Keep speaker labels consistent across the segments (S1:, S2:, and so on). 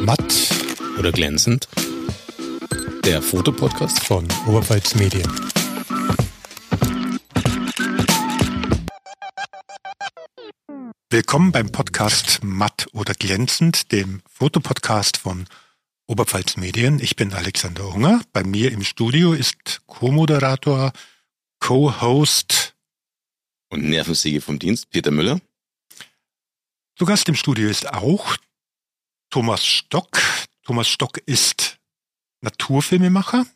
S1: Matt oder glänzend? Der Fotopodcast von Oberpfalz Medien. Willkommen beim Podcast Matt oder glänzend, dem Fotopodcast von Oberpfalz Medien. Ich bin Alexander Unger. Bei mir im Studio ist Co-Moderator, Co-Host
S2: und Nervensäge vom Dienst, Peter Müller.
S1: Zu Gast im Studio ist auch Thomas Stock. Thomas Stock ist Naturfilmemacher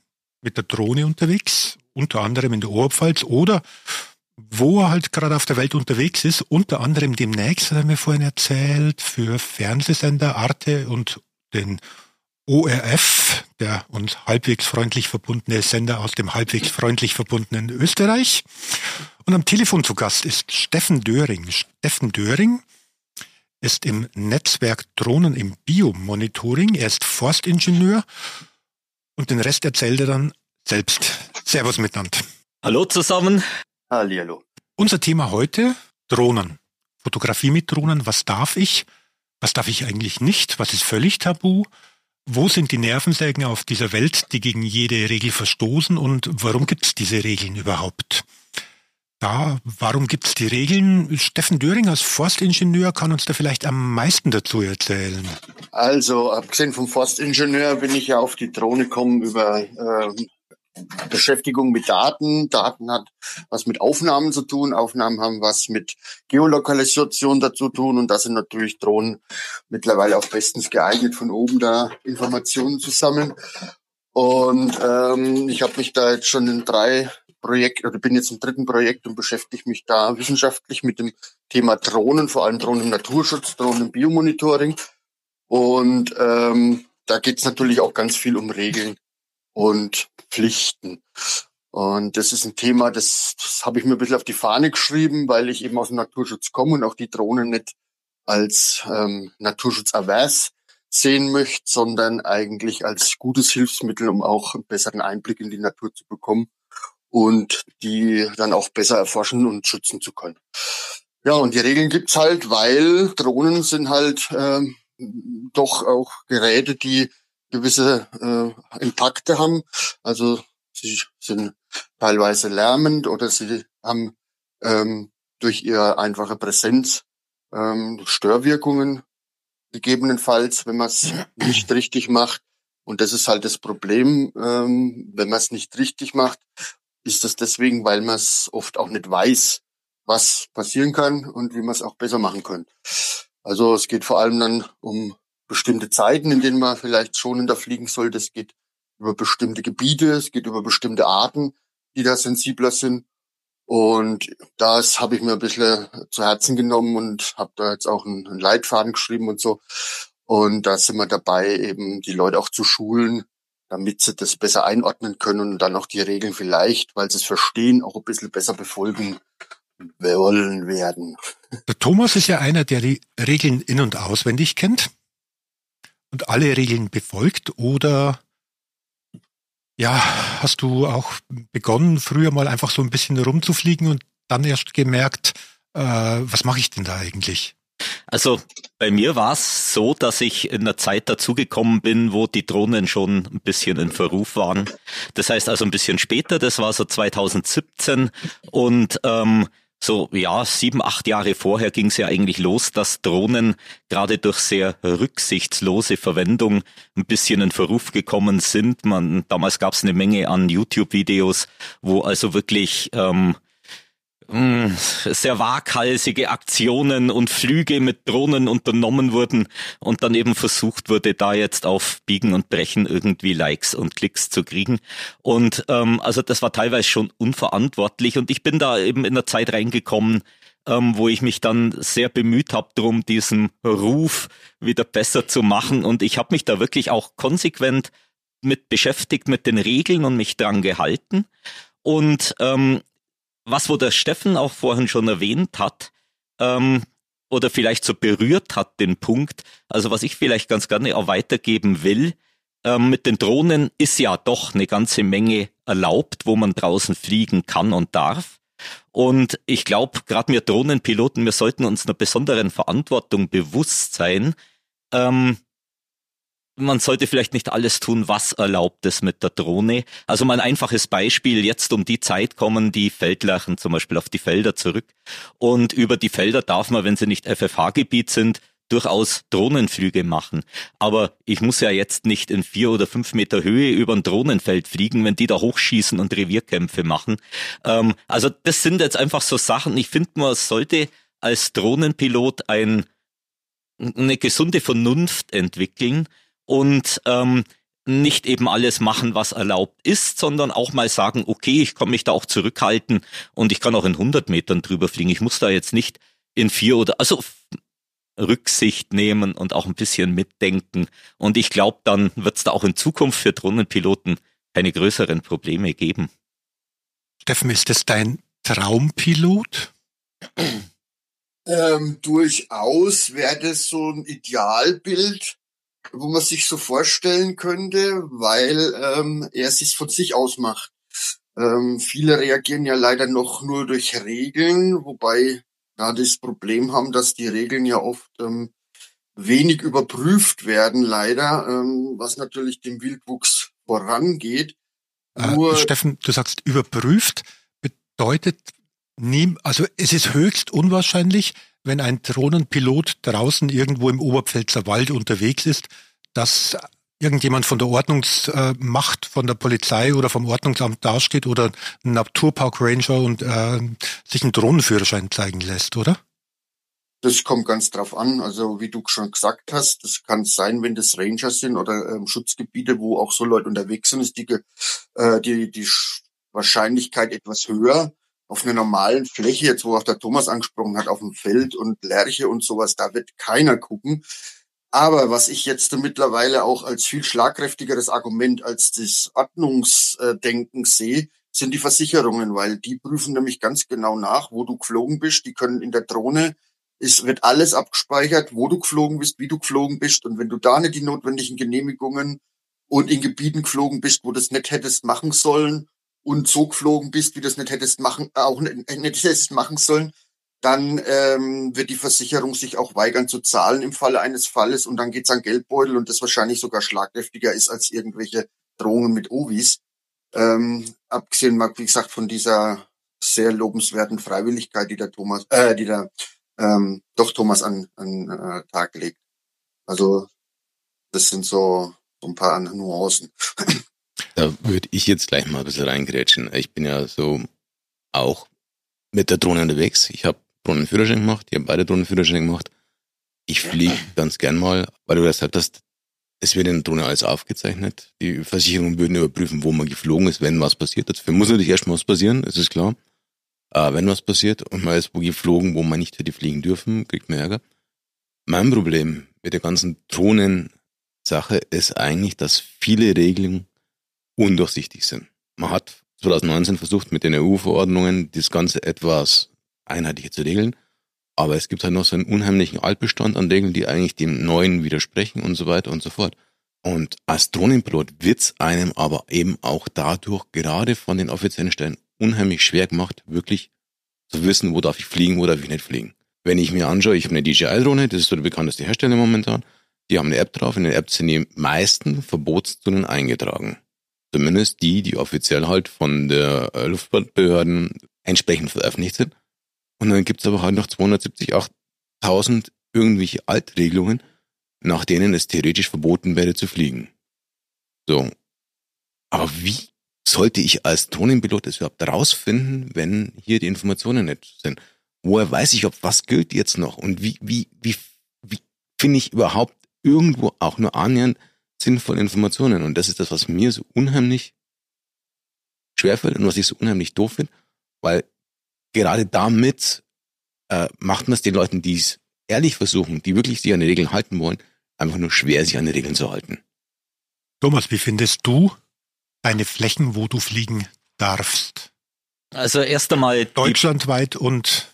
S1: mit der Drohne unterwegs, unter anderem in der Oberpfalz oder wo er halt gerade auf der Welt unterwegs ist, unter anderem demnächst, hat er mir vorhin erzählt, für Fernsehsender Arte und den ORF, der uns halbwegs freundlich verbundene Sender aus dem halbwegs freundlich verbundenen Österreich. Und am Telefon zu Gast ist Steffen Döring. Steffen Döring ist im Netzwerk Drohnen im Biomonitoring. Er ist Forstingenieur und den Rest erzählt er dann selbst. Servus miteinander.
S3: Hallo zusammen.
S4: Hallihallo.
S1: Unser Thema heute Drohnen. Fotografie mit Drohnen. Was darf ich? Was darf ich eigentlich nicht? Was ist völlig tabu? Wo sind die Nervensägen auf dieser Welt, die gegen jede Regel verstoßen und warum gibt es diese Regeln überhaupt? Da, warum gibt es die Regeln? Steffen Döring als Forstingenieur kann uns da vielleicht am meisten dazu erzählen.
S4: Also, abgesehen vom Forstingenieur bin ich ja auf die Drohne gekommen über äh, Beschäftigung mit Daten. Daten hat was mit Aufnahmen zu tun. Aufnahmen haben was mit Geolokalisation dazu tun. Und da sind natürlich Drohnen mittlerweile auch bestens geeignet, von oben da Informationen zu sammeln. Und ähm, ich habe mich da jetzt schon in drei Projekt oder bin jetzt im dritten Projekt und beschäftige mich da wissenschaftlich mit dem Thema Drohnen, vor allem Drohnen im Naturschutz, Drohnen im Biomonitoring. Und ähm, da geht es natürlich auch ganz viel um Regeln und Pflichten. Und das ist ein Thema, das, das habe ich mir ein bisschen auf die Fahne geschrieben, weil ich eben aus dem Naturschutz komme und auch die Drohnen nicht als ähm, naturschutzavers sehen möchte, sondern eigentlich als gutes Hilfsmittel, um auch einen besseren Einblick in die Natur zu bekommen und die dann auch besser erforschen und schützen zu können. Ja, und die Regeln gibt's halt, weil Drohnen sind halt ähm, doch auch Geräte, die gewisse äh, Impakte haben. Also sie sind teilweise lärmend oder sie haben ähm, durch ihre einfache Präsenz ähm, Störwirkungen gegebenenfalls, wenn man es nicht richtig macht. Und das ist halt das Problem, ähm, wenn man es nicht richtig macht ist das deswegen, weil man es oft auch nicht weiß, was passieren kann und wie man es auch besser machen kann. Also es geht vor allem dann um bestimmte Zeiten, in denen man vielleicht schonender fliegen sollte. Es geht über bestimmte Gebiete, es geht über bestimmte Arten, die da sensibler sind. Und das habe ich mir ein bisschen zu Herzen genommen und habe da jetzt auch einen, Leitfaden geschrieben und so. Und da sind wir dabei, eben die Leute auch zu schulen, damit sie das besser einordnen können und dann auch die Regeln vielleicht, weil sie es verstehen, auch ein bisschen besser befolgen wollen werden.
S1: Der Thomas ist ja einer, der die Regeln in- und auswendig kennt und alle Regeln befolgt oder ja, hast du auch begonnen, früher mal einfach so ein bisschen rumzufliegen und dann erst gemerkt, äh, was mache ich denn da eigentlich?
S3: Also bei mir war es so, dass ich in einer Zeit dazugekommen bin, wo die Drohnen schon ein bisschen in Verruf waren. Das heißt also ein bisschen später, das war so 2017 und ähm, so ja sieben, acht Jahre vorher ging es ja eigentlich los, dass Drohnen gerade durch sehr rücksichtslose Verwendung ein bisschen in Verruf gekommen sind. Man damals gab es eine Menge an YouTube-Videos, wo also wirklich ähm, hm, sehr waghalsige Aktionen und Flüge mit Drohnen unternommen wurden und dann eben versucht wurde, da jetzt auf Biegen und Brechen irgendwie Likes und Klicks zu kriegen. Und ähm, also das war teilweise schon unverantwortlich und ich bin da eben in der Zeit reingekommen, ähm, wo ich mich dann sehr bemüht habe, darum diesen Ruf wieder besser zu machen. Und ich habe mich da wirklich auch konsequent mit beschäftigt, mit den Regeln und mich dran gehalten. Und ähm, was wo der Steffen auch vorhin schon erwähnt hat, ähm, oder vielleicht so berührt hat, den Punkt, also was ich vielleicht ganz gerne auch weitergeben will, ähm, mit den Drohnen ist ja doch eine ganze Menge erlaubt, wo man draußen fliegen kann und darf. Und ich glaube, gerade wir Drohnenpiloten, wir sollten uns einer besonderen Verantwortung bewusst sein, ähm, man sollte vielleicht nicht alles tun, was erlaubt ist mit der Drohne. Also mal ein einfaches Beispiel, jetzt um die Zeit kommen die Feldlachen zum Beispiel auf die Felder zurück. Und über die Felder darf man, wenn sie nicht FFH-Gebiet sind, durchaus Drohnenflüge machen. Aber ich muss ja jetzt nicht in vier oder fünf Meter Höhe über ein Drohnenfeld fliegen, wenn die da hochschießen und Revierkämpfe machen. Ähm, also das sind jetzt einfach so Sachen. Ich finde, man sollte als Drohnenpilot ein, eine gesunde Vernunft entwickeln und ähm, nicht eben alles machen, was erlaubt ist, sondern auch mal sagen, okay, ich kann mich da auch zurückhalten und ich kann auch in 100 Metern drüber fliegen. Ich muss da jetzt nicht in vier oder, also Rücksicht nehmen und auch ein bisschen mitdenken. Und ich glaube, dann wird es da auch in Zukunft für Drohnenpiloten keine größeren Probleme geben.
S1: Steffen, ist das dein Traumpilot?
S4: Ähm, durchaus wäre das so ein Idealbild, wo man sich so vorstellen könnte, weil ähm, er sich von sich aus macht. Ähm, viele reagieren ja leider noch nur durch Regeln, wobei da das Problem haben, dass die Regeln ja oft ähm, wenig überprüft werden, leider, ähm, was natürlich dem Wildwuchs vorangeht.
S1: Äh, Nur Steffen, du sagst überprüft, bedeutet nie, also es ist höchst unwahrscheinlich, wenn ein Drohnenpilot draußen irgendwo im Oberpfälzer Wald unterwegs ist, dass irgendjemand von der Ordnungsmacht, von der Polizei oder vom Ordnungsamt dasteht oder ein Naturpark Ranger und äh, sich einen Drohnenführerschein zeigen lässt, oder?
S4: Das kommt ganz drauf an. Also wie du schon gesagt hast, das kann sein, wenn das Ranger sind oder ähm, Schutzgebiete, wo auch so Leute unterwegs sind, ist die, äh, die, die Wahrscheinlichkeit etwas höher. Auf einer normalen Fläche, jetzt wo auch der Thomas angesprochen hat, auf dem Feld und Lerche und sowas, da wird keiner gucken. Aber was ich jetzt mittlerweile auch als viel schlagkräftigeres Argument als das Ordnungsdenken sehe, sind die Versicherungen, weil die prüfen nämlich ganz genau nach, wo du geflogen bist. Die können in der Drohne, es wird alles abgespeichert, wo du geflogen bist, wie du geflogen bist. Und wenn du da nicht die notwendigen Genehmigungen und in Gebieten geflogen bist, wo du das nicht hättest machen sollen und so geflogen bist, wie du das nicht hättest machen, auch nicht, nicht hättest machen sollen, dann ähm, wird die Versicherung sich auch weigern zu zahlen im Falle eines Falles und dann geht's an Geldbeutel und das wahrscheinlich sogar schlagkräftiger ist als irgendwelche Drohungen mit Ovis. Ähm, abgesehen wie gesagt, von dieser sehr lobenswerten Freiwilligkeit, die der Thomas, äh, die der ähm, doch Thomas an, an äh, Tag legt. Also das sind so, so ein paar Nuancen.
S2: Da würde ich jetzt gleich mal ein bisschen reingrätschen. Ich bin ja so auch mit der Drohne unterwegs. Ich habe Drohnenführerschein gemacht, ich habe beide Drohnenführerschein gemacht. Ich fliege ganz gern mal, weil du gesagt hast, es wird in der Drohne alles aufgezeichnet. Die Versicherungen würden überprüfen, wo man geflogen ist, wenn was passiert. Dafür muss natürlich erstmal was passieren, das ist klar. Äh, wenn was passiert und man ist wo geflogen, wo man nicht hätte fliegen dürfen, kriegt man Ärger. Mein Problem mit der ganzen Drohnensache ist eigentlich, dass viele Regeln undurchsichtig sind. Man hat 2019 versucht, mit den EU-Verordnungen das Ganze etwas einheitlicher zu regeln. Aber es gibt halt noch so einen unheimlichen Altbestand an Regeln, die eigentlich dem Neuen widersprechen und so weiter und so fort. Und als Drohnenpilot wird's einem aber eben auch dadurch gerade von den offiziellen Stellen unheimlich schwer gemacht, wirklich zu wissen, wo darf ich fliegen, wo darf ich nicht fliegen. Wenn ich mir anschaue, ich habe eine DJI-Drohne, das ist so der bekannteste Hersteller momentan, die haben eine App drauf, in der App sind die meisten Verbotszonen eingetragen. Zumindest die, die offiziell halt von der Luftfahrtbehörden entsprechend veröffentlicht sind. Und dann gibt's aber halt noch 270.000 irgendwelche Altregelungen, nach denen es theoretisch verboten wäre zu fliegen. So. Aber wie sollte ich als Drohnenpilot das überhaupt rausfinden, wenn hier die Informationen nicht sind? Woher weiß ich, ob was gilt jetzt noch? Und wie, wie, wie, wie finde ich überhaupt irgendwo auch nur annähernd sinnvolle Informationen? Und das ist das, was mir so unheimlich schwerfällt und was ich so unheimlich doof finde, weil gerade damit äh, macht man es den Leuten, die es ehrlich versuchen, die wirklich sich an die Regeln halten wollen, einfach nur schwer, sich an die Regeln zu halten.
S1: Thomas, wie findest du deine Flächen, wo du fliegen darfst?
S3: Also erst einmal
S1: deutschlandweit und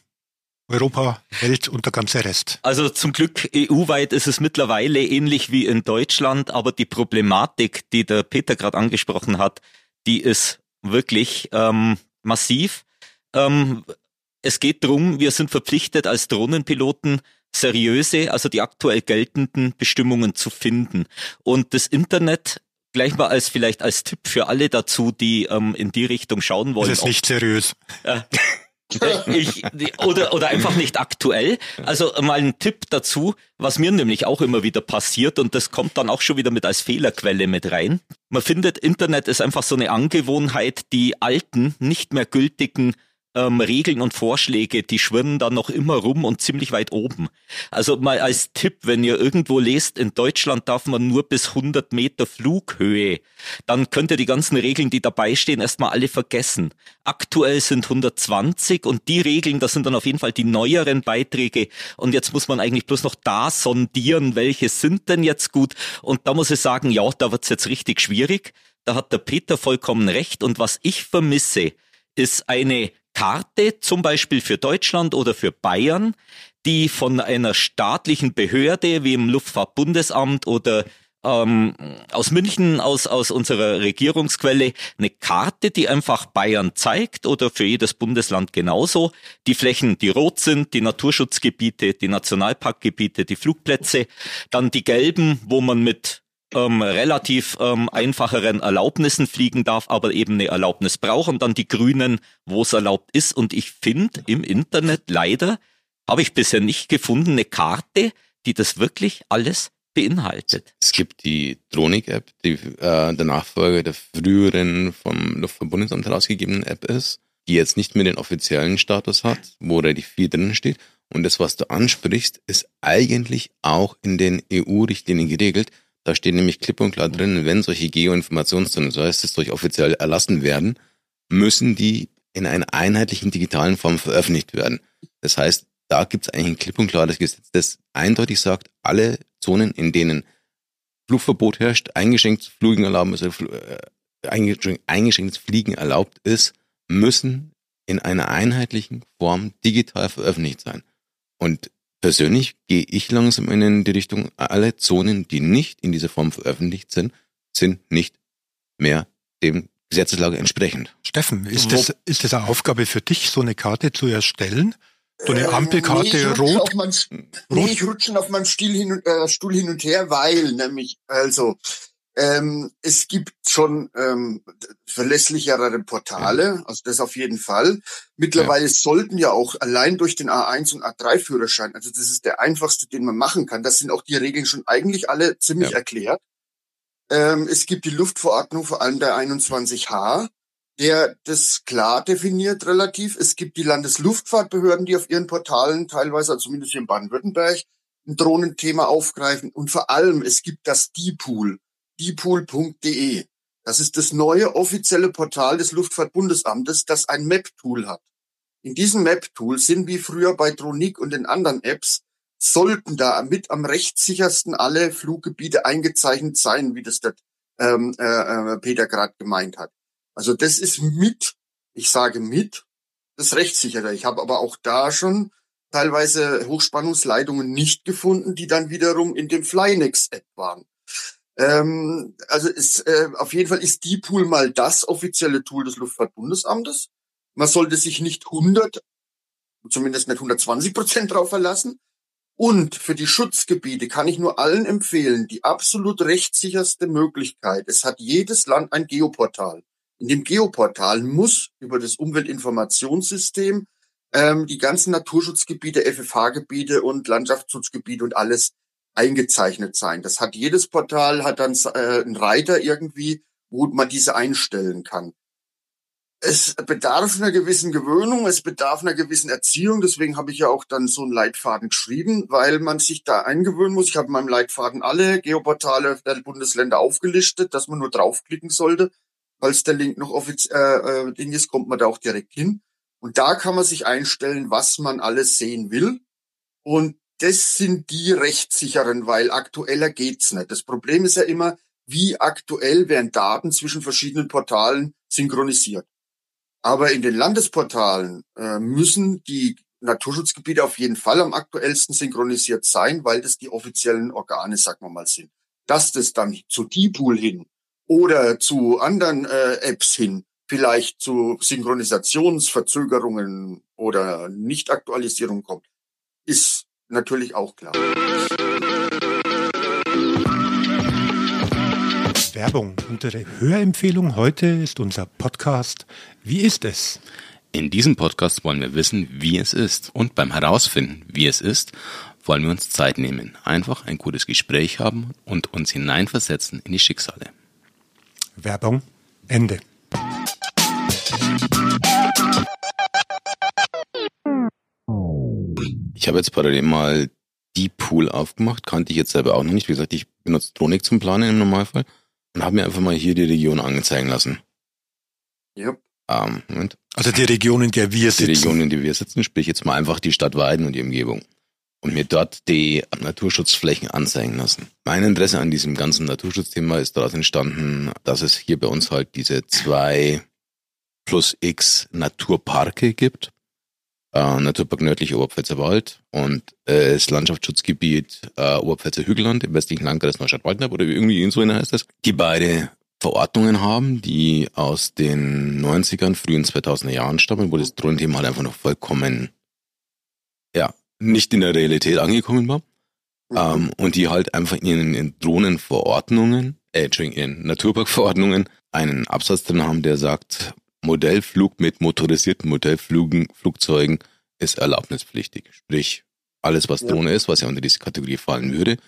S1: Europa, Welt und der ganze Rest.
S3: Also zum Glück EU-weit ist es mittlerweile ähnlich wie in Deutschland, aber die Problematik, die der Peter gerade angesprochen hat, die ist wirklich ähm, massiv. Ähm, es geht drum, wir sind verpflichtet als Drohnenpiloten seriöse, also die aktuell geltenden Bestimmungen zu finden. Und das Internet gleich mal als vielleicht als Tipp für alle dazu, die ähm, in die Richtung schauen wollen.
S1: Das ist nicht seriös.
S3: Äh, ich, oder, oder einfach nicht aktuell. Also mal ein Tipp dazu, was mir nämlich auch immer wieder passiert und das kommt dann auch schon wieder mit als Fehlerquelle mit rein. Man findet, Internet ist einfach so eine Angewohnheit, die alten, nicht mehr gültigen ähm, Regeln und Vorschläge, die schwirren dann noch immer rum und ziemlich weit oben. Also mal als Tipp, wenn ihr irgendwo lest, in Deutschland darf man nur bis 100 Meter Flughöhe, dann könnt ihr die ganzen Regeln, die dabei stehen, erstmal alle vergessen. Aktuell sind 120 und die Regeln, das sind dann auf jeden Fall die neueren Beiträge und jetzt muss man eigentlich bloß noch da sondieren, welche sind denn jetzt gut und da muss ich sagen, ja, da wird's jetzt richtig schwierig. Da hat der Peter vollkommen recht und was ich vermisse, ist eine Karte, zum Beispiel für Deutschland oder für Bayern, die von einer staatlichen Behörde wie im Luftfahrtbundesamt oder ähm, aus München, aus, aus unserer Regierungsquelle, eine Karte, die einfach Bayern zeigt oder für jedes Bundesland genauso. Die Flächen, die rot sind, die Naturschutzgebiete, die Nationalparkgebiete, die Flugplätze, dann die gelben, wo man mit ähm, relativ ähm, einfacheren Erlaubnissen fliegen darf, aber eben eine Erlaubnis braucht und dann die Grünen, wo es erlaubt ist. Und ich finde im Internet leider, habe ich bisher nicht gefunden, eine Karte, die das wirklich alles beinhaltet.
S2: Es gibt die Dronik-App, die äh, der Nachfolger der früheren vom Luftverbundesamt herausgegebenen App ist, die jetzt nicht mehr den offiziellen Status hat, wo relativ viel drin steht. Und das, was du ansprichst, ist eigentlich auch in den EU-Richtlinien geregelt. Da steht nämlich klipp und klar drin, wenn solche Geoinformationszonen, so heißt es, durch offiziell erlassen werden, müssen die in einer einheitlichen digitalen Form veröffentlicht werden. Das heißt, da gibt es eigentlich ein klipp und klares Gesetz, das eindeutig sagt, alle Zonen, in denen Flugverbot herrscht, eingeschränktes Fliegen erlauben ist, äh, eingeschränktes Fliegen erlaubt ist, müssen in einer einheitlichen Form digital veröffentlicht sein. Und Persönlich gehe ich langsam in die Richtung, alle Zonen, die nicht in dieser Form veröffentlicht sind, sind nicht mehr dem Gesetzeslage entsprechend.
S1: Steffen, ist das, ist das eine Aufgabe für dich, so eine Karte zu erstellen? So eine Ampelkarte
S4: nee,
S1: rot?
S4: Mein, nee, ich rutsche auf meinem Stuhl hin, äh, Stuhl hin und her, weil nämlich, also, ähm, es gibt schon ähm, verlässlichere Portale, also das auf jeden Fall. Mittlerweile ja. sollten ja auch allein durch den A1 und A3-Führerschein, also das ist der einfachste, den man machen kann, das sind auch die Regeln schon eigentlich alle ziemlich ja. erklärt. Ähm, es gibt die Luftverordnung, vor allem der 21H, der das klar definiert relativ. Es gibt die Landesluftfahrtbehörden, die auf ihren Portalen teilweise, also zumindest hier in Baden-Württemberg, ein Drohnenthema aufgreifen. Und vor allem, es gibt das D-Pool dipool.de. Das ist das neue offizielle Portal des Luftfahrtbundesamtes, das ein Map-Tool hat. In diesem Map-Tool sind wie früher bei Tronic und den anderen Apps, sollten da mit am rechtssichersten alle Fluggebiete eingezeichnet sein, wie das der ähm, äh, äh Peter gerade gemeint hat. Also das ist mit, ich sage mit, das rechtssichere. Ich habe aber auch da schon teilweise Hochspannungsleitungen nicht gefunden, die dann wiederum in dem Flynex-App waren. Ähm, also ist, äh, auf jeden Fall ist die Pool mal das offizielle Tool des Luftfahrtbundesamtes. Man sollte sich nicht 100, zumindest nicht 120 Prozent drauf verlassen. Und für die Schutzgebiete kann ich nur allen empfehlen, die absolut rechtssicherste Möglichkeit. Es hat jedes Land ein Geoportal. In dem Geoportal muss über das Umweltinformationssystem ähm, die ganzen Naturschutzgebiete, FFH-Gebiete und Landschaftsschutzgebiete und alles eingezeichnet sein. Das hat jedes Portal hat dann äh, einen Reiter irgendwie, wo man diese einstellen kann. Es bedarf einer gewissen Gewöhnung, es bedarf einer gewissen Erziehung. Deswegen habe ich ja auch dann so einen Leitfaden geschrieben, weil man sich da eingewöhnen muss. Ich habe in meinem Leitfaden alle Geoportale der Bundesländer aufgelistet, dass man nur draufklicken sollte. Falls der Link noch offiziell äh, äh, Ding ist, kommt man da auch direkt hin. Und da kann man sich einstellen, was man alles sehen will. Und das sind die rechtssicheren, weil aktueller geht's nicht. Das Problem ist ja immer, wie aktuell werden Daten zwischen verschiedenen Portalen synchronisiert. Aber in den Landesportalen äh, müssen die Naturschutzgebiete auf jeden Fall am aktuellsten synchronisiert sein, weil das die offiziellen Organe, sagen wir mal, sind. Dass das dann zu D-Pool hin oder zu anderen äh, Apps hin vielleicht zu Synchronisationsverzögerungen oder Nichtaktualisierung kommt, ist natürlich auch klar.
S1: Werbung. Unsere Hörempfehlung heute ist unser Podcast Wie ist es?
S2: In diesem Podcast wollen wir wissen, wie es ist. Und beim Herausfinden, wie es ist, wollen wir uns Zeit nehmen, einfach ein gutes Gespräch haben und uns hineinversetzen in die Schicksale.
S1: Werbung Ende.
S2: Ich habe jetzt parallel mal Deep Pool aufgemacht, kannte ich jetzt selber auch noch nicht. Wie gesagt, ich benutze Tronik zum Planen im Normalfall und habe mir einfach mal hier die Region anzeigen lassen.
S4: Ja.
S2: Ähm, Moment.
S1: Also die Region, in der wir
S2: Die
S1: sitzen.
S2: Region, in der wir sitzen, sprich jetzt mal einfach die Stadt Weiden und die Umgebung. Und mir dort die Naturschutzflächen anzeigen lassen. Mein Interesse an diesem ganzen Naturschutzthema ist daraus entstanden, dass es hier bei uns halt diese zwei plus X Naturparke gibt. Äh, Naturpark nördlicher Oberpfälzer Wald und äh, das Landschaftsschutzgebiet äh, Oberpfälzer Hügelland im westlichen Landkreis Neustadt-Waldnerb oder irgendwie so heißt das. Die beide Verordnungen haben, die aus den 90ern, frühen 2000er Jahren stammen, wo das Drohnenthema halt einfach noch vollkommen, ja, nicht in der Realität angekommen war. Ähm, und die halt einfach in ihren Drohnenverordnungen, äh, Entschuldigung, in Naturparkverordnungen einen Absatz drin haben, der sagt, Modellflug mit motorisierten Modellflügen, Flugzeugen ist erlaubnispflichtig. Sprich, alles was
S4: Ja.
S2: Drohne ist, was ja unter diese Kategorie fallen würde,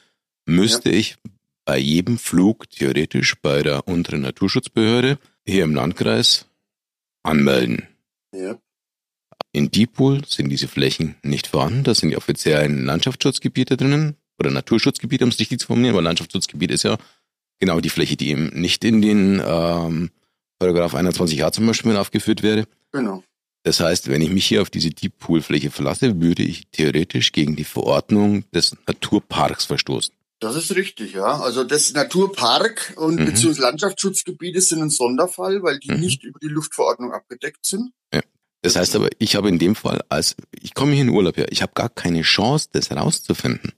S2: müsste ich bei jedem Flug theoretisch bei der unteren Naturschutzbehörde hier im Landkreis anmelden.
S4: Ja.
S2: In Diepol sind diese Flächen nicht vorhanden. Da sind die offiziellen Landschaftsschutzgebiete drinnen oder Naturschutzgebiete, um es richtig zu formulieren, weil Landschaftsschutzgebiet ist ja genau die Fläche, die eben nicht in den ähm, Paragraph 21a zum Beispiel aufgeführt wäre.
S4: Genau.
S2: Das heißt, wenn ich mich hier auf diese Deep Pool Fläche verlasse, würde ich theoretisch gegen die Verordnung des Naturparks verstoßen.
S4: Das ist richtig, ja. Also das Naturpark und
S2: Mhm.
S4: beziehungsweise Landschaftsschutzgebiete sind ein Sonderfall, weil die
S2: Mhm.
S4: nicht über die Luftverordnung abgedeckt sind.
S2: Das heißt aber, ich habe in dem Fall, als ich komme hier in Urlaub her, ich habe gar keine Chance, das herauszufinden.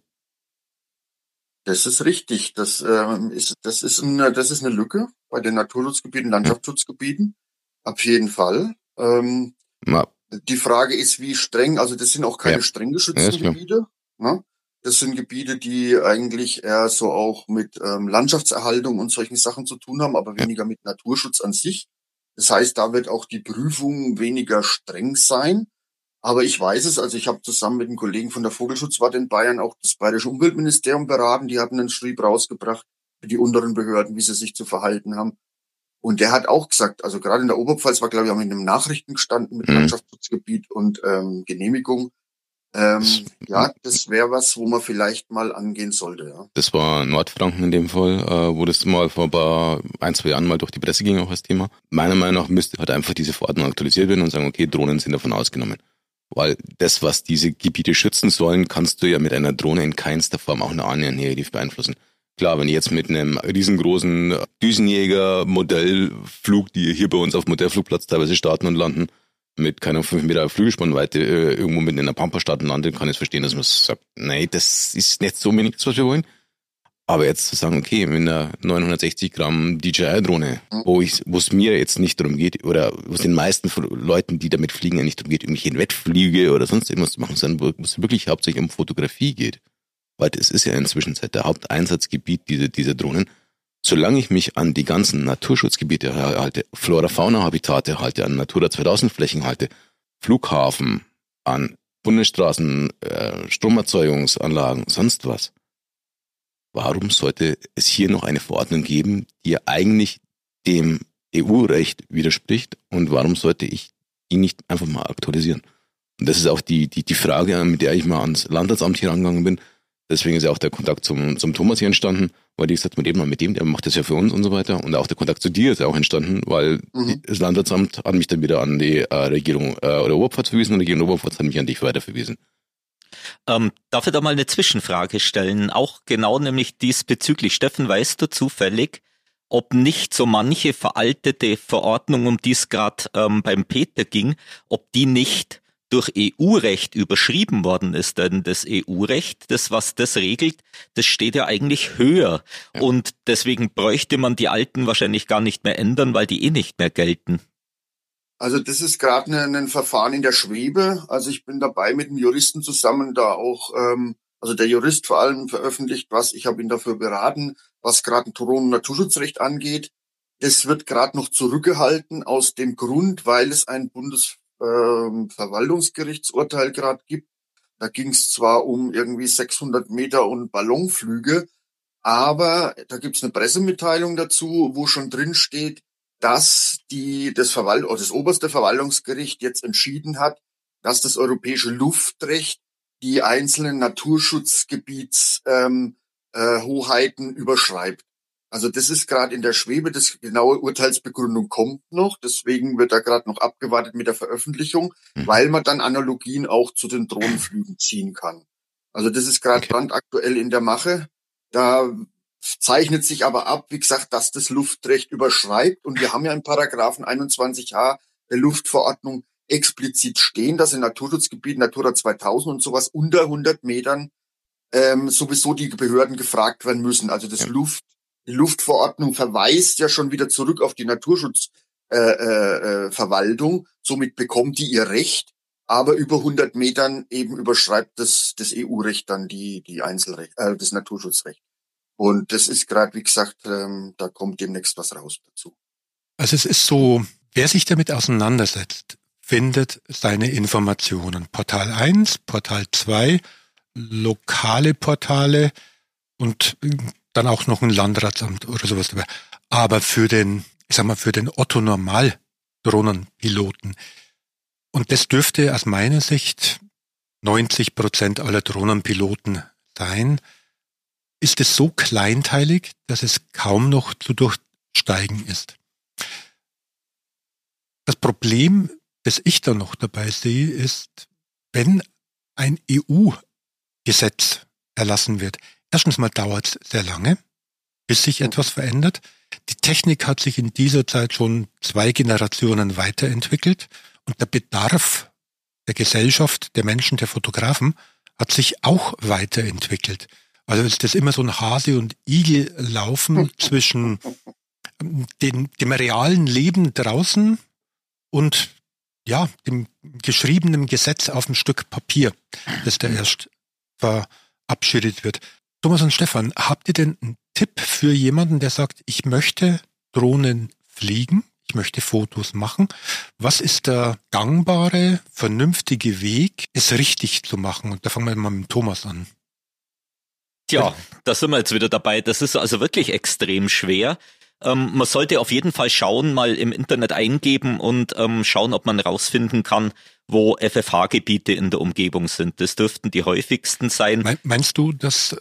S4: Das ist richtig. Das, ähm, ist, das, ist eine, das ist eine Lücke bei den Naturschutzgebieten, Landschaftsschutzgebieten. Auf jeden Fall. Ähm,
S2: Ma-
S4: die Frage ist, wie streng, also das sind auch keine
S2: Ja.
S4: streng
S2: Ja,
S4: geschützten
S2: klar.
S4: Gebiete. Ne? Das sind Gebiete, die eigentlich eher so auch mit ähm, Landschaftserhaltung und solchen Sachen zu tun haben, aber
S2: Ja.
S4: weniger mit Naturschutz an sich. Das heißt, da wird auch die Prüfung weniger streng sein. Aber ich weiß es, also ich habe zusammen mit einem Kollegen von der Vogelschutzwarte in Bayern auch das Bayerische Umweltministerium beraten. Die hatten einen Schrieb rausgebracht für die unteren Behörden, wie sie sich zu verhalten haben. Und der hat auch gesagt, also gerade in der Oberpfalz war, glaube ich, auch in den Nachrichten gestanden mit
S2: Mhm.
S4: Landschaftsschutzgebiet und ähm, Genehmigung. Ähm, ja, das wäre was, wo man vielleicht mal angehen sollte, ja.
S2: Das war Nordfranken in dem Fall, äh, wo das mal vor ein, paar, ein, zwei Jahren mal durch die Presse ging, auch als Thema. Meiner Meinung nach müsste halt einfach diese Verordnung aktualisiert werden und sagen, okay, Drohnen sind davon ausgenommen. Weil das, was diese Gebiete schützen sollen, kannst du ja mit einer Drohne in keinster Form auch nur annähernd negativ beeinflussen. Klar, wenn ich jetzt mit einem riesengroßen Düsenjäger-Modellflug, die hier bei uns auf Modellflugplatz teilweise starten und landen, mit keiner 5 Meter Flügelspannweite äh, irgendwo mitten in der Pampa starten landet, kann ich verstehen, dass man sagt, nee, das ist nicht so wenig, was wir wollen. Aber jetzt zu sagen, okay, mit einer 960 Gramm DJI-Drohne, wo ich, wo es mir jetzt nicht darum geht, oder wo es den meisten Leuten, die damit fliegen, ja nicht darum geht, irgendwelche Wettflüge oder sonst irgendwas zu machen, sondern wo es wirklich hauptsächlich um Fotografie geht. Weil das ist ja inzwischen seit der Haupteinsatzgebiet dieser, dieser Drohnen. Solange ich mich an die ganzen Naturschutzgebiete halte, Flora-Fauna-Habitate halte, an Natura 2000 Flächen halte, Flughafen, an Bundesstraßen, äh, Stromerzeugungsanlagen, sonst was. Warum sollte es hier noch eine Verordnung geben, die ja eigentlich dem EU-Recht widerspricht? Und warum sollte ich die nicht einfach mal aktualisieren? Und das ist auch die, die, die Frage, mit der ich mal ans Landratsamt hier angegangen bin. Deswegen ist ja auch der Kontakt zum, zum Thomas hier entstanden, weil ich gesagt mit dem mal mit dem, der macht das ja für uns und so weiter. Und auch der Kontakt zu dir ist ja auch entstanden, weil
S4: Mhm.
S2: die, das Landratsamt hat mich dann wieder an die äh, Regierung äh, oder Oberpfalz verwiesen und die Regierung Oberpfalz hat mich an dich weiter verwiesen.
S3: Ähm, darf ich da mal eine Zwischenfrage stellen? Auch genau nämlich diesbezüglich. Steffen, weißt du zufällig, ob nicht so manche veraltete Verordnung, um die es gerade ähm, beim Peter ging, ob die nicht durch EU-Recht überschrieben worden ist. Denn das EU-Recht, das was das regelt, das steht ja eigentlich höher.
S2: Ja.
S3: Und deswegen bräuchte man die alten wahrscheinlich gar nicht mehr ändern, weil die eh nicht mehr gelten.
S4: Also das ist gerade ein ne, Verfahren in der Schwebe. Also ich bin dabei mit einem Juristen zusammen, da auch, ähm, also der Jurist vor allem veröffentlicht was. Ich habe ihn dafür beraten, was gerade ein Drohnen- Naturschutzrecht angeht. Das wird gerade noch zurückgehalten aus dem Grund, weil es ein Bundesverwaltungsgerichtsurteil ähm, gerade gibt. Da ging es zwar um irgendwie 600 Meter und Ballonflüge, aber da gibt es eine Pressemitteilung dazu, wo schon drin steht, dass die, das, Verwalt oder das oberste Verwaltungsgericht jetzt entschieden hat, dass das europäische Luftrecht die einzelnen Naturschutzgebietshoheiten ähm, äh, überschreibt. Also das ist gerade in der Schwebe, das genaue Urteilsbegründung kommt noch, deswegen wird da gerade noch abgewartet mit der Veröffentlichung, mhm. weil man dann Analogien auch zu den Drohnenflügen ziehen kann. Also das ist gerade okay. brandaktuell in der Mache. Da zeichnet sich aber ab, wie gesagt, dass das Luftrecht überschreibt. Und wir haben ja im Paragraphen 21h der Luftverordnung explizit stehen, dass in Naturschutzgebieten, Natura 2000 und sowas unter 100 Metern ähm, sowieso die Behörden gefragt werden müssen. Also das ja. Luft Luftverordnung verweist ja schon wieder zurück auf die Naturschutzverwaltung. Äh, äh, Somit bekommt die ihr Recht. Aber über 100 Metern eben überschreibt das, das EU-Recht dann die, die Einzelrecht, äh, das Naturschutzrecht. Und das ist gerade, wie gesagt, ähm, da kommt demnächst was raus dazu.
S1: Also es ist so, wer sich damit auseinandersetzt, findet seine Informationen. Portal 1, Portal 2, lokale Portale und dann auch noch ein Landratsamt oder sowas dabei. Aber für den, ich sag mal, für den Otto Normal Drohnenpiloten, und das dürfte aus meiner Sicht 90 Prozent aller Drohnenpiloten sein, ist es so kleinteilig, dass es kaum noch zu durchsteigen ist. Das Problem, das ich da noch dabei sehe, ist, wenn ein EU-Gesetz erlassen wird, Erstens mal dauert es sehr lange, bis sich etwas verändert. Die Technik hat sich in dieser Zeit schon zwei Generationen weiterentwickelt und der Bedarf der Gesellschaft, der Menschen, der Fotografen hat sich auch weiterentwickelt. Also ist das immer so ein Hase- und Igel-Laufen zwischen ähm, den, dem realen Leben draußen und ja, dem geschriebenen Gesetz auf dem Stück Papier, das da erst verabschiedet wird. Thomas und Stefan, habt ihr denn einen Tipp für jemanden, der sagt, ich möchte Drohnen fliegen, ich möchte Fotos machen? Was ist der gangbare, vernünftige Weg, es richtig zu machen? Und da fangen wir mal mit Thomas an.
S3: Tja, da sind wir jetzt wieder dabei. Das ist also wirklich extrem schwer. Ähm, man sollte auf jeden Fall schauen, mal im Internet eingeben und ähm, schauen, ob man rausfinden kann, wo FFH-Gebiete in der Umgebung sind. Das dürften die häufigsten sein.
S1: Meinst du, dass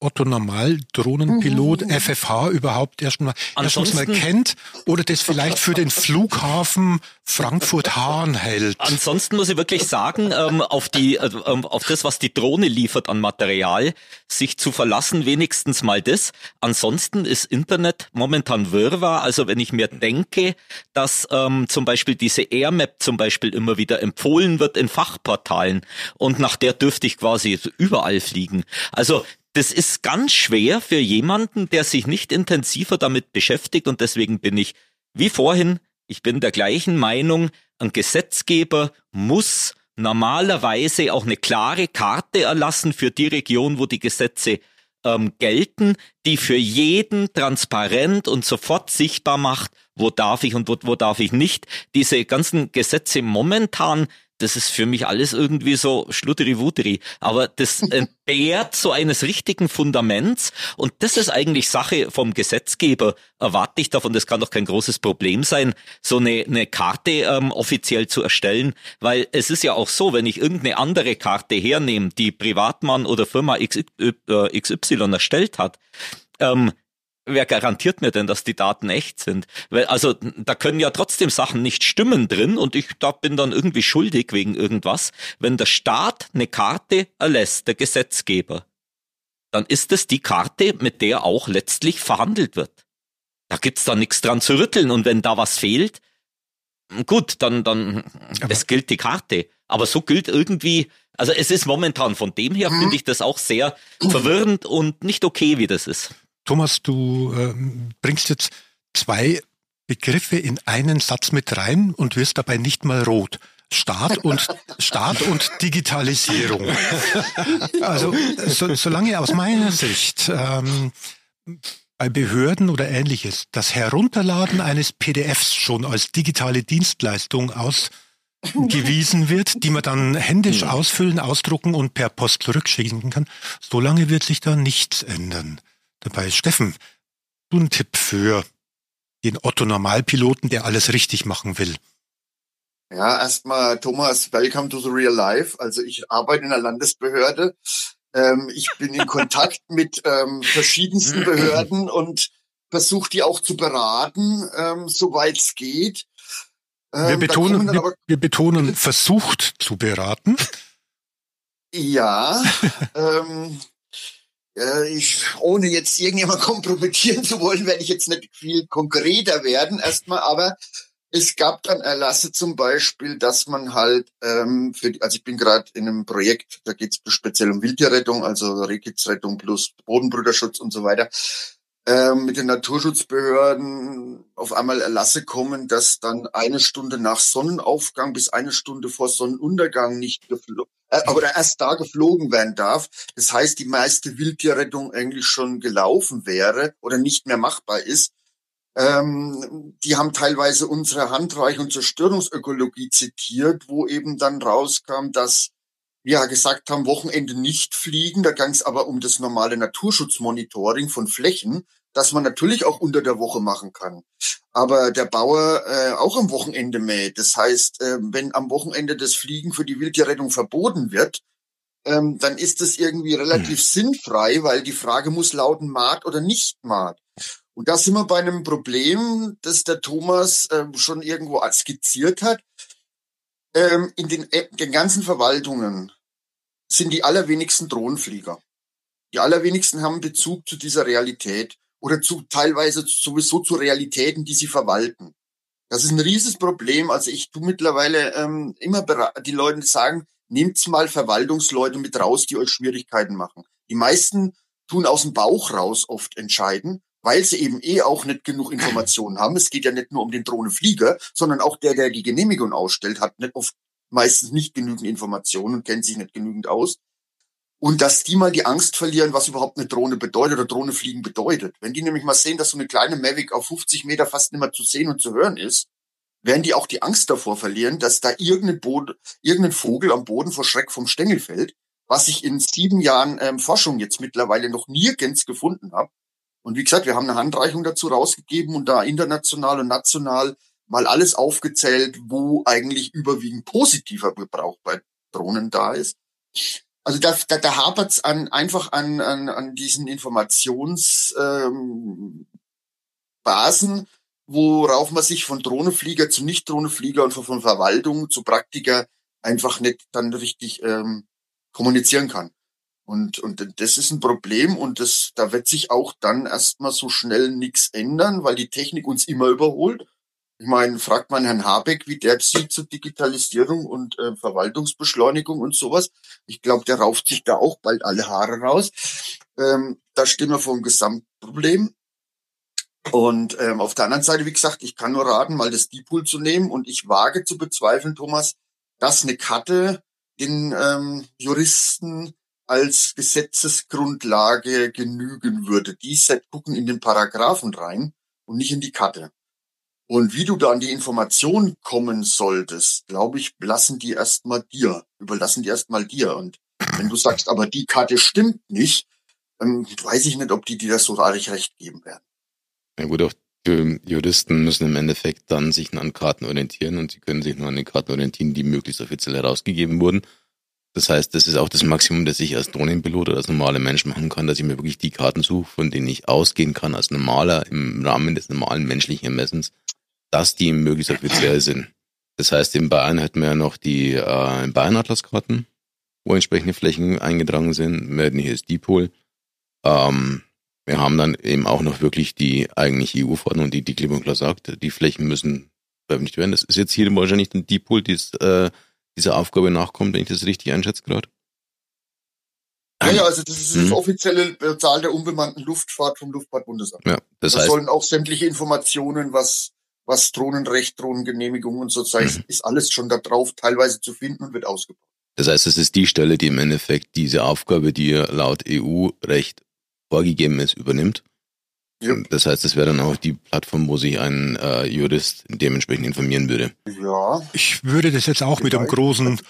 S1: Otto Normal Drohnenpilot mhm. FFH überhaupt erstmal erstens mal kennt oder das vielleicht für den Flughafen Frankfurt-Hahn hält.
S3: Ansonsten muss ich wirklich sagen, ähm, auf die äh, auf das, was die Drohne liefert an Material, sich zu verlassen, wenigstens mal das. Ansonsten ist Internet momentan Wirrwarr. Also wenn ich mir denke, dass ähm, zum Beispiel diese AirMap zum Beispiel immer wieder empfohlen wird in Fachportalen und nach der dürfte ich quasi überall fliegen. Also das ist ganz schwer für jemanden, der sich nicht intensiver damit beschäftigt und deswegen bin ich, wie vorhin, ich bin der gleichen Meinung, ein Gesetzgeber muss normalerweise auch eine klare Karte erlassen für die Region, wo die Gesetze ähm, gelten, die für jeden transparent und sofort sichtbar macht, wo darf ich und wo, wo darf ich nicht. Diese ganzen Gesetze momentan das ist für mich alles irgendwie so schlutteri-wuteri. Aber das entbehrt so eines richtigen Fundaments. Und das ist eigentlich Sache vom Gesetzgeber. Erwarte ich davon, das kann doch kein großes Problem sein, so eine, eine Karte ähm, offiziell zu erstellen. Weil es ist ja auch so, wenn ich irgendeine andere Karte hernehme, die Privatmann oder Firma XY äh, erstellt hat, ähm, wer garantiert mir denn, dass die Daten echt sind? Weil, also, da können ja trotzdem Sachen nicht stimmen drin und ich da bin dann irgendwie schuldig wegen irgendwas. Wenn der Staat eine Karte erlässt, der Gesetzgeber, dann ist es die Karte, mit der auch letztlich verhandelt wird. Da gibt's da nichts dran zu rütteln und wenn da was fehlt, gut, dann, dann, Aber es gilt die Karte. Aber so gilt irgendwie, also es ist momentan von dem her, finde ich das auch sehr verwirrend und nicht okay, wie das ist.
S1: Thomas, du äh, bringst jetzt zwei Begriffe in einen Satz mit rein und wirst dabei nicht mal rot. Staat und Staat und Digitalisierung. Also so, solange aus meiner Sicht ähm, bei Behörden oder ähnliches das Herunterladen eines PDFs schon als digitale Dienstleistung ausgewiesen wird, die man dann händisch ausfüllen, ausdrucken und per Post zurückschicken kann, solange wird sich da nichts ändern. Dabei, Steffen, du ein Tipp für den Otto Normalpiloten, der alles richtig machen will.
S4: Ja, erstmal Thomas, welcome to the real life. Also ich arbeite in der Landesbehörde. Ähm, ich bin in Kontakt mit ähm, verschiedensten Behörden und versuche die auch zu beraten, ähm, soweit es geht.
S1: Ähm, wir betonen, wir, wir betonen versucht zu beraten.
S4: Ja, ähm, äh, ich, ohne jetzt irgendjemand kompromittieren zu wollen, werde ich jetzt nicht viel konkreter werden erstmal, aber es gab dann Erlasse zum Beispiel, dass man halt, ähm, für, also ich bin gerade in einem Projekt, da geht es speziell um Wildtierrettung, also Rehkittsrettung plus Bodenbrüderschutz und so weiter, ähm, mit den Naturschutzbehörden auf einmal Erlasse kommen, dass dann eine Stunde nach Sonnenaufgang bis eine Stunde vor Sonnenuntergang nicht geflogen, äh, oder erst da geflogen werden darf. Das heißt, die meiste Wildtierrettung eigentlich schon gelaufen wäre oder nicht mehr machbar ist ähm, die haben teilweise unsere Handreich- und Zerstörungsökologie zitiert, wo eben dann rauskam, dass ja gesagt haben, Wochenende nicht fliegen. Da ging es aber um das normale Naturschutzmonitoring von Flächen, das man natürlich auch unter der Woche machen kann. Aber der Bauer äh, auch am Wochenende mäht. Das heißt, äh, wenn am Wochenende das Fliegen für die Wildtierrettung verboten wird, ähm, dann ist das irgendwie relativ hm. sinnfrei, weil die Frage muss lauten, Maat oder nicht Maat. Und da sind wir bei einem Problem, das der Thomas äh, schon irgendwo skizziert hat. Ähm, in den, äh, den ganzen Verwaltungen sind die allerwenigsten Drohnenflieger. Die allerwenigsten haben Bezug zu dieser Realität oder zu teilweise sowieso zu Realitäten, die sie verwalten. Das ist ein rieses Problem. Also ich tu mittlerweile ähm, immer die Leute sagen, nehmt mal Verwaltungsleute mit raus, die euch Schwierigkeiten machen. Die meisten tun aus dem Bauch raus oft entscheiden weil sie eben eh auch nicht genug Informationen haben. Es geht ja nicht nur um den Drohnenflieger, sondern auch der, der die Genehmigung ausstellt, hat nicht oft meistens nicht genügend Informationen und kennt sich nicht genügend aus. Und dass die mal die Angst verlieren, was überhaupt eine Drohne bedeutet oder Drohne fliegen bedeutet. Wenn die nämlich mal sehen, dass so eine kleine Mavic auf 50 Meter fast nicht mehr zu sehen und zu hören ist, werden die auch die Angst davor verlieren, dass da irgendein, Boden, irgendein Vogel am Boden vor Schreck vom Stängel fällt, was ich in sieben Jahren ähm, Forschung jetzt mittlerweile noch nirgends gefunden habe. Und wie gesagt, wir haben eine Handreichung dazu rausgegeben und da international und national mal alles aufgezählt, wo eigentlich überwiegend positiver Gebrauch bei Drohnen da ist. Also da, da, da hapert an, einfach an, an, an diesen Informationsbasen, ähm, worauf man sich von Drohnenflieger zu Nicht-Drohnenflieger und von Verwaltung zu Praktiker einfach nicht dann richtig ähm, kommunizieren kann. Und, und das ist ein Problem und das, da wird sich auch dann erstmal so schnell nichts ändern, weil die Technik uns immer überholt. Ich meine, fragt man Herrn Habeck, wie der sieht zur Digitalisierung und äh, Verwaltungsbeschleunigung und sowas. Ich glaube, der rauft sich da auch bald alle Haare raus. Ähm, da stehen wir vor einem Gesamtproblem. Und ähm, auf der anderen Seite, wie gesagt, ich kann nur raten, mal das Deepool zu nehmen und ich wage zu bezweifeln, Thomas, dass eine Karte den ähm, Juristen als Gesetzesgrundlage genügen würde. Die gucken in den Paragraphen rein und nicht in die Karte. Und wie du da an die Information kommen solltest, glaube ich, lassen die erstmal dir, überlassen die erstmal dir. Und wenn du sagst, aber die Karte stimmt nicht, dann weiß ich nicht, ob die dir das so recht geben werden.
S2: Ja gut, auch Juristen müssen im Endeffekt dann sich an Karten orientieren und sie können sich nur an den Karten orientieren, die möglichst offiziell herausgegeben wurden. Das heißt, das ist auch das Maximum, das ich als Drohnenpilot oder als normaler Mensch machen kann, dass ich mir wirklich die Karten suche, von denen ich ausgehen kann als normaler im Rahmen des normalen menschlichen Ermessens, dass die möglichst offiziell sind. Das heißt, in Bayern hätten wir ja noch die äh, Bayern-Atlas-Karten, wo entsprechende Flächen eingetragen sind. Wir hätten hier das Dipol. Ähm, wir haben dann eben auch noch wirklich die eigentliche EU-Verordnung, die die klipp und klar sagt, die Flächen müssen veröffentlicht werden. Das ist jetzt hier wahrscheinlich ein Dipol, die ist, äh, dieser Aufgabe nachkommt, wenn ich das richtig einschätze gerade?
S4: Ja, ja, also das ist das hm. offizielle Zahl der unbemannten Luftfahrt vom Luftfahrtbundesamt.
S2: Ja,
S4: das da heißt, sollen auch sämtliche Informationen, was, was Drohnenrecht, Drohnengenehmigung und so Zeug, mhm. ist alles schon da drauf, teilweise zu finden und wird ausgebaut.
S2: Das heißt, es ist die Stelle, die im Endeffekt diese Aufgabe, die laut EU-Recht vorgegeben ist, übernimmt. Ja. Das heißt, es wäre dann auch die Plattform, wo sich ein äh, Jurist dementsprechend informieren würde.
S1: Ja. Ich würde das jetzt auch mit einem großen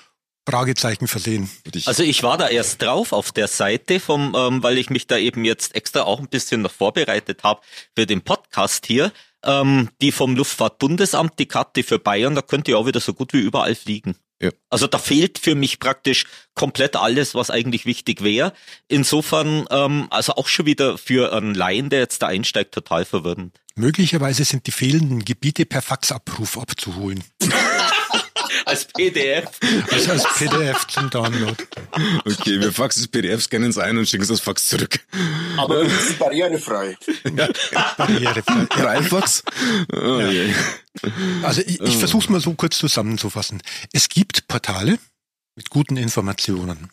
S1: Fragezeichen versehen.
S3: Also ich war da erst drauf auf der Seite vom, ähm, weil ich mich da eben jetzt extra auch ein bisschen noch vorbereitet habe für den Podcast hier. Ähm, die vom Luftfahrtbundesamt, die Karte für Bayern, da könnt ihr auch wieder so gut wie überall fliegen. Ja. Also da fehlt für mich praktisch komplett alles, was eigentlich wichtig wäre. Insofern, ähm, also auch schon wieder für einen Laien, der jetzt da einsteigt, total verwirrend.
S1: Möglicherweise sind die fehlenden Gebiete per Faxabruf abzuholen.
S3: als PDF.
S1: Also als PDF zum Download.
S2: Okay, wir faxen das PDF, scannen es ein und schicken es als Fax zurück.
S4: Aber es ist barrierefrei.
S1: Ja, barrierefrei.
S2: Reinfax?
S1: Oh, ja. Also ich, ich versuche es mal so kurz zusammenzufassen. Es gibt Portale mit guten Informationen.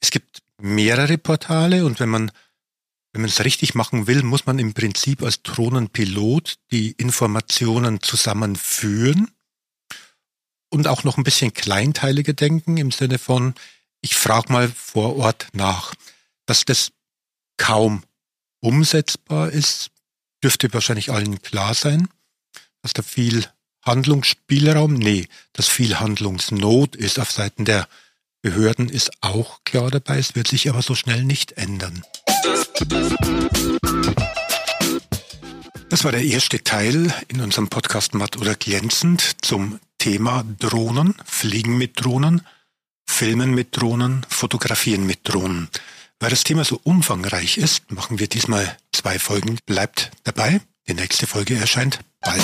S1: Es gibt mehrere Portale und wenn man wenn man es richtig machen will, muss man im Prinzip als Drohnenpilot die Informationen zusammenführen und auch noch ein bisschen kleinteiliger denken im Sinne von, ich frage mal vor Ort nach. Dass das kaum umsetzbar ist, dürfte wahrscheinlich allen klar sein. Dass da viel Handlungsspielraum, nee, dass viel Handlungsnot ist auf Seiten der Behörden, ist auch klar dabei. Es wird sich aber so schnell nicht ändern. Das war der erste Teil in unserem Podcast Matt oder Glänzend zum Thema Drohnen, Fliegen mit Drohnen, Filmen mit Drohnen, Fotografieren mit Drohnen. Weil das Thema so umfangreich ist, machen wir diesmal zwei Folgen. Bleibt dabei. Die nächste Folge erscheint bald.